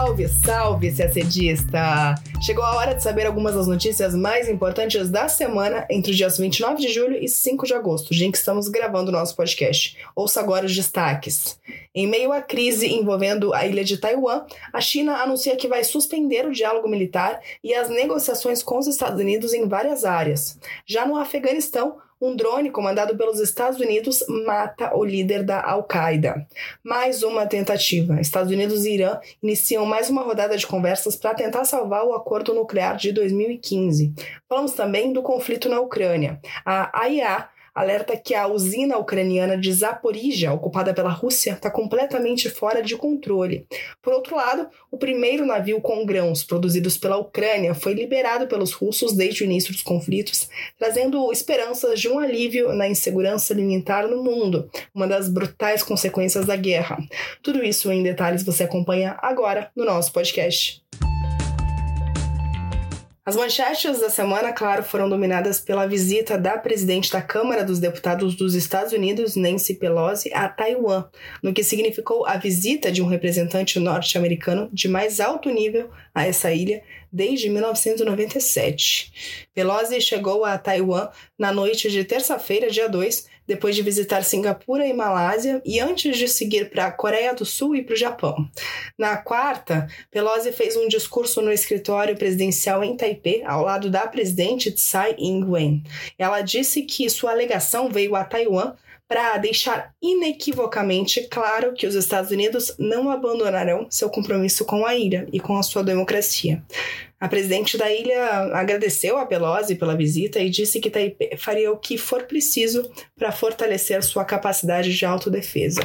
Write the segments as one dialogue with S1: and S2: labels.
S1: Salve, salve, CACDista! Chegou a hora de saber algumas das notícias mais importantes da semana entre os dias 29 de julho e 5 de agosto, dia em que estamos gravando o nosso podcast. Ouça agora os destaques. Em meio à crise envolvendo a ilha de Taiwan, a China anuncia que vai suspender o diálogo militar e as negociações com os Estados Unidos em várias áreas. Já no Afeganistão, um drone comandado pelos Estados Unidos mata o líder da Al-Qaeda. Mais uma tentativa. Estados Unidos e Irã iniciam mais uma rodada de conversas para tentar salvar o acordo nuclear de 2015. Falamos também do conflito na Ucrânia. A AIA alerta que a usina ucraniana de Zaporizhia, ocupada pela Rússia, está completamente fora de controle. Por outro lado, o primeiro navio com grãos produzidos pela Ucrânia foi liberado pelos russos desde o início dos conflitos, trazendo esperanças de um alívio na insegurança alimentar no mundo, uma das brutais consequências da guerra. Tudo isso em detalhes você acompanha agora no nosso podcast. As manchetes da semana, claro, foram dominadas pela visita da presidente da Câmara dos Deputados dos Estados Unidos, Nancy Pelosi, a Taiwan, no que significou a visita de um representante norte-americano de mais alto nível a essa ilha desde 1997. Pelosi chegou a Taiwan na noite de terça-feira, dia 2, depois de visitar Singapura e Malásia e antes de seguir para a Coreia do Sul e para o Japão. Na quarta, Pelosi fez um discurso no escritório presidencial em Taipei, ao lado da presidente Tsai Ing-wen. Ela disse que sua alegação veio a Taiwan para deixar inequivocamente claro que os Estados Unidos não abandonarão seu compromisso com a ilha e com a sua democracia. A presidente da ilha agradeceu a Pelosi pela visita e disse que Taipei faria o que for preciso para fortalecer sua capacidade de autodefesa.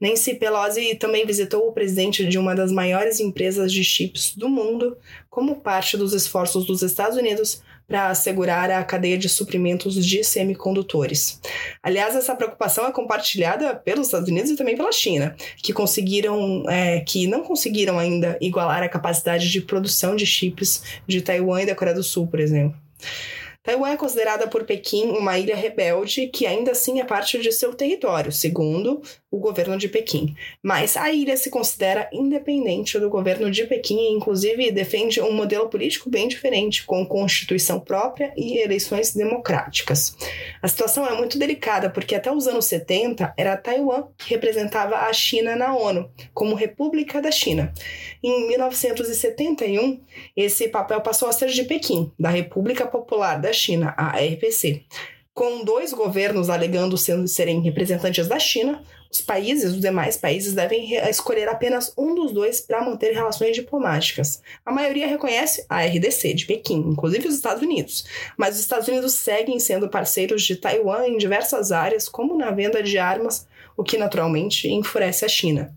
S1: Nancy Pelosi também visitou o presidente de uma das maiores empresas de chips do mundo como parte dos esforços dos Estados Unidos para assegurar a cadeia de suprimentos de semicondutores. Aliás, essa preocupação é compartilhada pelos Estados Unidos e também pela China, que conseguiram, é, que não conseguiram ainda igualar a capacidade de produção de chips de Taiwan e da Coreia do Sul, por exemplo. Taiwan é considerada por Pequim uma ilha rebelde que ainda assim é parte de seu território, segundo o governo de Pequim. Mas a ilha se considera independente do governo de Pequim e, inclusive, defende um modelo político bem diferente, com constituição própria e eleições democráticas. A situação é muito delicada porque até os anos 70 era Taiwan que representava a China na ONU, como República da China. Em 1971, esse papel passou a ser de Pequim, da República Popular da China, a RPC. Com dois governos alegando serem representantes da China, os países, os demais países, devem escolher apenas um dos dois para manter relações diplomáticas. A maioria reconhece a RDC de Pequim, inclusive os Estados Unidos, mas os Estados Unidos seguem sendo parceiros de Taiwan em diversas áreas, como na venda de armas, o que naturalmente enfurece a China.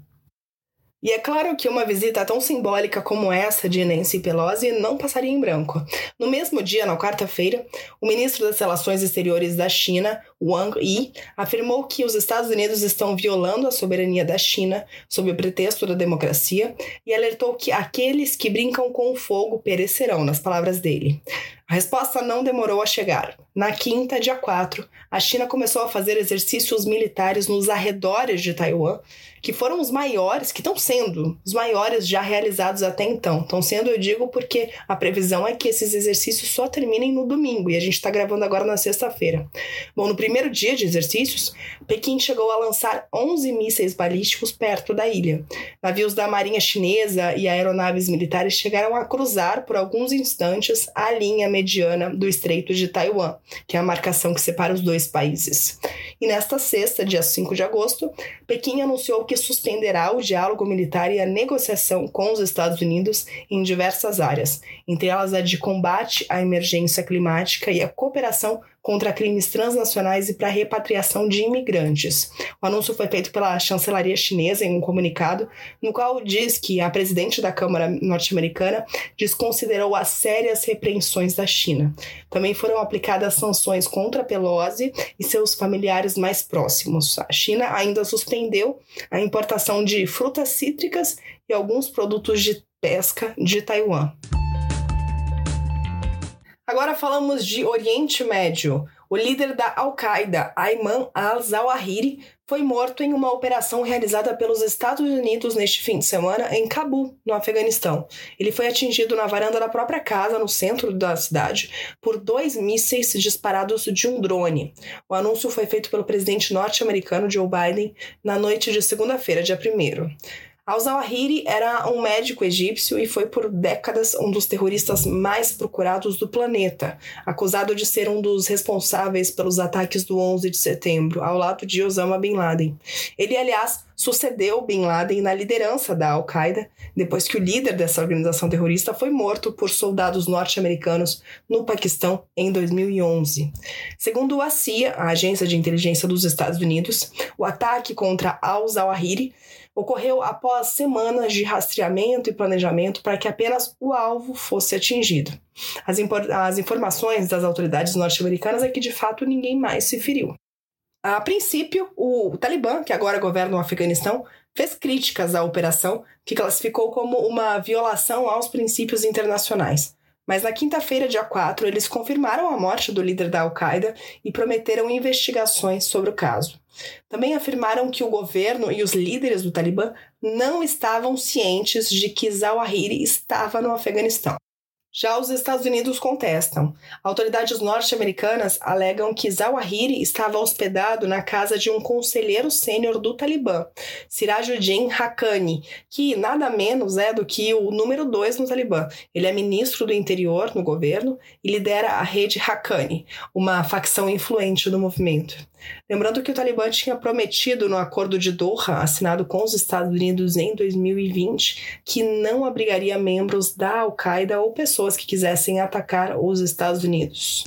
S1: E é claro que uma visita tão simbólica como essa de Nancy Pelosi não passaria em branco. No mesmo dia, na quarta-feira, o ministro das Relações Exteriores da China, Wang Yi, afirmou que os Estados Unidos estão violando a soberania da China sob o pretexto da democracia e alertou que aqueles que brincam com o fogo perecerão, nas palavras dele. A resposta não demorou a chegar. Na quinta, dia 4, a China começou a fazer exercícios militares nos arredores de Taiwan, que foram os maiores, que estão sendo os maiores já realizados até então. Estão sendo, eu digo, porque a previsão é que esses exercícios só terminem no domingo e a gente está gravando agora na sexta-feira. Bom, no primeiro dia de exercícios, Pequim chegou a lançar 11 mísseis balísticos perto da ilha. Navios da Marinha Chinesa e aeronaves militares chegaram a cruzar por alguns instantes a linha mediana do Estreito de Taiwan, que é a marcação que separa os dois países. E nesta sexta, dia 5 de agosto, Pequim anunciou que suspenderá o diálogo militar e a negociação com os Estados Unidos em diversas áreas, entre elas a de combate à emergência climática e a cooperação contra crimes transnacionais e para repatriação de imigrantes. O anúncio foi feito pela chancelaria chinesa em um comunicado, no qual diz que a presidente da Câmara norte-americana desconsiderou as sérias repreensões da China. Também foram aplicadas sanções contra Pelosi e seus familiares mais próximos. A China ainda suspendeu a importação de frutas cítricas e alguns produtos de pesca de Taiwan. Agora falamos de Oriente Médio. O líder da Al-Qaeda, Ayman al-Zawahiri, foi morto em uma operação realizada pelos Estados Unidos neste fim de semana em Cabul, no Afeganistão. Ele foi atingido na varanda da própria casa, no centro da cidade, por dois mísseis disparados de um drone. O anúncio foi feito pelo presidente norte-americano Joe Biden na noite de segunda-feira, dia 1. Al-Zawahiri era um médico egípcio e foi por décadas um dos terroristas mais procurados do planeta, acusado de ser um dos responsáveis pelos ataques do 11 de setembro, ao lado de Osama Bin Laden. Ele, aliás, sucedeu Bin Laden na liderança da Al-Qaeda, depois que o líder dessa organização terrorista foi morto por soldados norte-americanos no Paquistão em 2011. Segundo a CIA, a agência de inteligência dos Estados Unidos, o ataque contra Al-Zawahiri ocorreu após semanas de rastreamento e planejamento para que apenas o alvo fosse atingido. As, as informações das autoridades norte-americanas é que de fato ninguém mais se feriu. A princípio, o Talibã, que agora governa o Afeganistão, fez críticas à operação, que classificou como uma violação aos princípios internacionais. Mas na quinta-feira, dia 4, eles confirmaram a morte do líder da Al-Qaeda e prometeram investigações sobre o caso. Também afirmaram que o governo e os líderes do Talibã não estavam cientes de que Zawahiri estava no Afeganistão. Já os Estados Unidos contestam. Autoridades norte-americanas alegam que Zawahiri estava hospedado na casa de um conselheiro sênior do Talibã, Sirajuddin Haqqani, que nada menos é do que o número dois no Talibã. Ele é ministro do interior no governo e lidera a rede Haqqani, uma facção influente do movimento. Lembrando que o Talibã tinha prometido no acordo de Doha, assinado com os Estados Unidos em 2020, que não abrigaria membros da Al-Qaeda ou pessoas que quisessem atacar os Estados Unidos.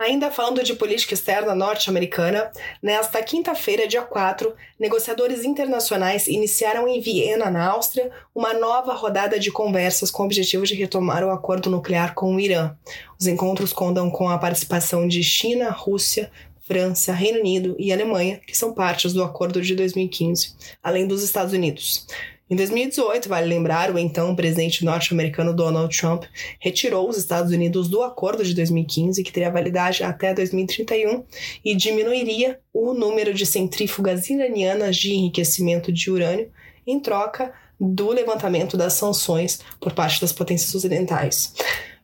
S1: Ainda falando de política externa norte-americana, nesta quinta-feira, dia 4, negociadores internacionais iniciaram em Viena, na Áustria, uma nova rodada de conversas com o objetivo de retomar o acordo nuclear com o Irã. Os encontros contam com a participação de China, Rússia, França, Reino Unido e Alemanha, que são partes do acordo de 2015, além dos Estados Unidos. Em 2018, vale lembrar, o então presidente norte-americano Donald Trump retirou os Estados Unidos do acordo de 2015, que teria validade até 2031 e diminuiria o número de centrífugas iranianas de enriquecimento de urânio em troca do levantamento das sanções por parte das potências ocidentais.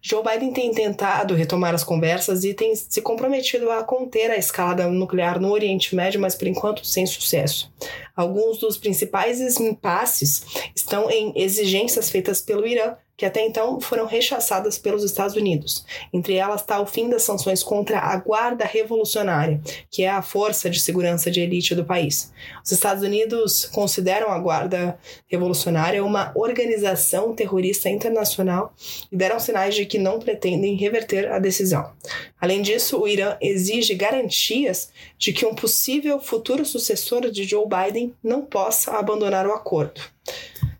S1: Joe Biden tem tentado retomar as conversas e tem se comprometido a conter a escalada nuclear no Oriente Médio, mas por enquanto sem sucesso. Alguns dos principais impasses estão em exigências feitas pelo Irã que até então foram rechaçadas pelos Estados Unidos. Entre elas está o fim das sanções contra a Guarda Revolucionária, que é a força de segurança de elite do país. Os Estados Unidos consideram a Guarda Revolucionária uma organização terrorista internacional e deram sinais de que não pretendem reverter a decisão. Além disso, o Irã exige garantias de que um possível futuro sucessor de Joe Biden não possa abandonar o acordo.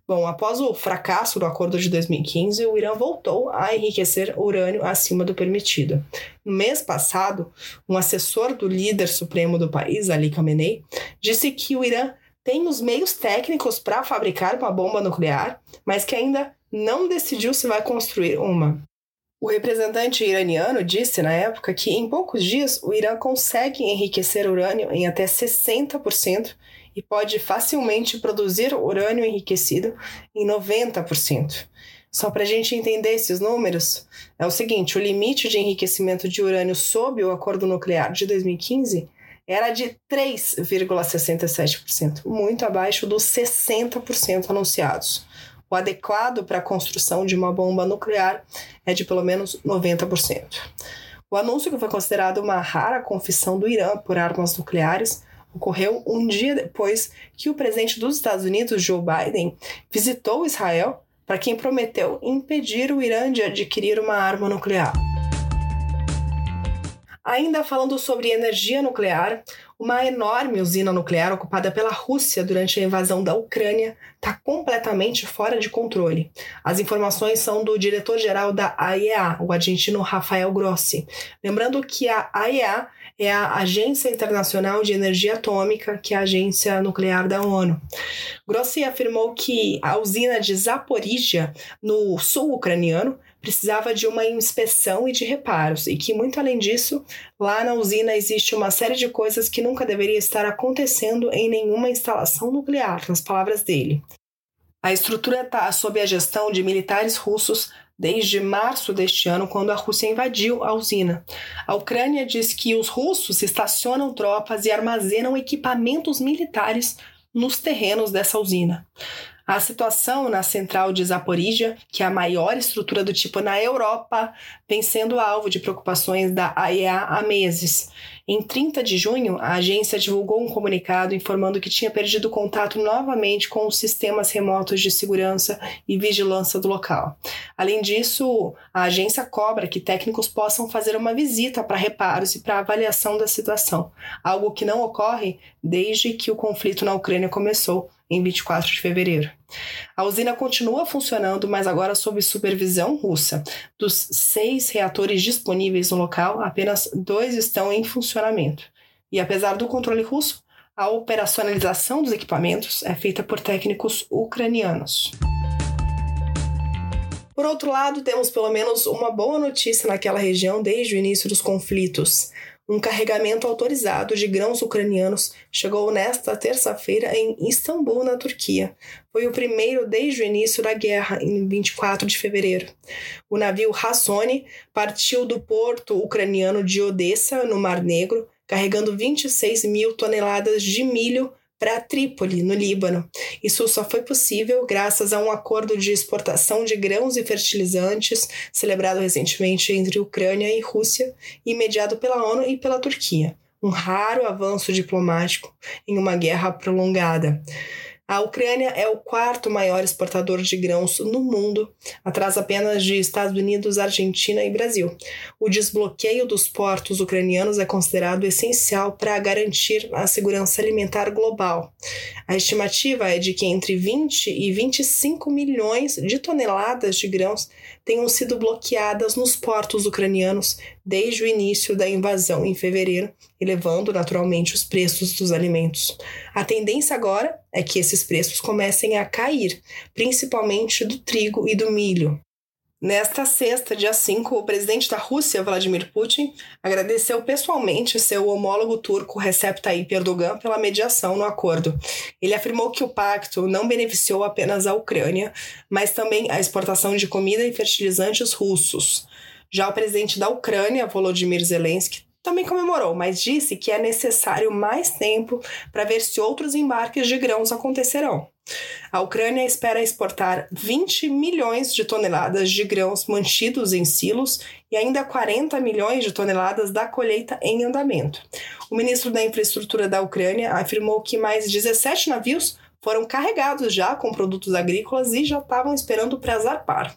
S1: Bom, após o fracasso do acordo de 2015, o Irã voltou a enriquecer urânio acima do permitido. No mês passado, um assessor do líder supremo do país, Ali Khamenei, disse que o Irã tem os meios técnicos para fabricar uma bomba nuclear, mas que ainda não decidiu se vai construir uma. O representante iraniano disse na época que em poucos dias o Irã consegue enriquecer urânio em até 60% e pode facilmente produzir urânio enriquecido em 90%. Só para a gente entender esses números, é o seguinte: o limite de enriquecimento de urânio sob o acordo nuclear de 2015 era de 3,67%, muito abaixo dos 60% anunciados. Adequado para a construção de uma bomba nuclear é de pelo menos 90%. O anúncio, que foi considerado uma rara confissão do Irã por armas nucleares, ocorreu um dia depois que o presidente dos Estados Unidos, Joe Biden, visitou Israel para quem prometeu impedir o Irã de adquirir uma arma nuclear. Ainda falando sobre energia nuclear, uma enorme usina nuclear ocupada pela Rússia durante a invasão da Ucrânia está completamente fora de controle. As informações são do diretor-geral da AIEA, o argentino Rafael Grossi. Lembrando que a AIEA é a Agência Internacional de Energia Atômica, que é a agência nuclear da ONU. Grossi afirmou que a usina de Zaporizhia, no sul ucraniano, precisava de uma inspeção e de reparos, e que, muito além disso, lá na usina existe uma série de coisas que nunca deveria estar acontecendo em nenhuma instalação nuclear, nas palavras dele. A estrutura está sob a gestão de militares russos desde março deste ano, quando a Rússia invadiu a usina. A Ucrânia diz que os russos estacionam tropas e armazenam equipamentos militares nos terrenos dessa usina. A situação na central de Zaporizhia, que é a maior estrutura do tipo na Europa, vem sendo alvo de preocupações da AEA há meses. Em 30 de junho, a agência divulgou um comunicado informando que tinha perdido contato novamente com os sistemas remotos de segurança e vigilância do local. Além disso, a agência cobra que técnicos possam fazer uma visita para reparos e para avaliação da situação, algo que não ocorre desde que o conflito na Ucrânia começou em 24 de fevereiro. A usina continua funcionando, mas agora sob supervisão russa. Dos seis reatores disponíveis no local, apenas dois estão em funcionamento. E apesar do controle russo, a operacionalização dos equipamentos é feita por técnicos ucranianos. Por outro lado, temos pelo menos uma boa notícia naquela região desde o início dos conflitos. Um carregamento autorizado de grãos ucranianos chegou nesta terça-feira em Istambul, na Turquia. Foi o primeiro desde o início da guerra, em 24 de fevereiro. O navio Hassone partiu do porto ucraniano de Odessa, no Mar Negro, carregando 26 mil toneladas de milho para Trípoli, no Líbano. Isso só foi possível graças a um acordo de exportação de grãos e fertilizantes celebrado recentemente entre Ucrânia e Rússia e mediado pela ONU e pela Turquia. Um raro avanço diplomático em uma guerra prolongada. A Ucrânia é o quarto maior exportador de grãos no mundo, atrás apenas de Estados Unidos, Argentina e Brasil. O desbloqueio dos portos ucranianos é considerado essencial para garantir a segurança alimentar global. A estimativa é de que entre 20 e 25 milhões de toneladas de grãos tenham sido bloqueadas nos portos ucranianos desde o início da invasão em fevereiro, elevando naturalmente os preços dos alimentos. A tendência agora é que esses preços comecem a cair, principalmente do trigo e do milho. Nesta sexta, dia 5, o presidente da Rússia, Vladimir Putin, agradeceu pessoalmente seu homólogo turco Recep Tayyip Erdogan pela mediação no acordo. Ele afirmou que o pacto não beneficiou apenas a Ucrânia, mas também a exportação de comida e fertilizantes russos. Já o presidente da Ucrânia, Volodymyr Zelensky, também comemorou, mas disse que é necessário mais tempo para ver se outros embarques de grãos acontecerão. A Ucrânia espera exportar 20 milhões de toneladas de grãos mantidos em silos e ainda 40 milhões de toneladas da colheita em andamento. O ministro da Infraestrutura da Ucrânia afirmou que mais 17 navios foram carregados já com produtos agrícolas e já estavam esperando para zarpar.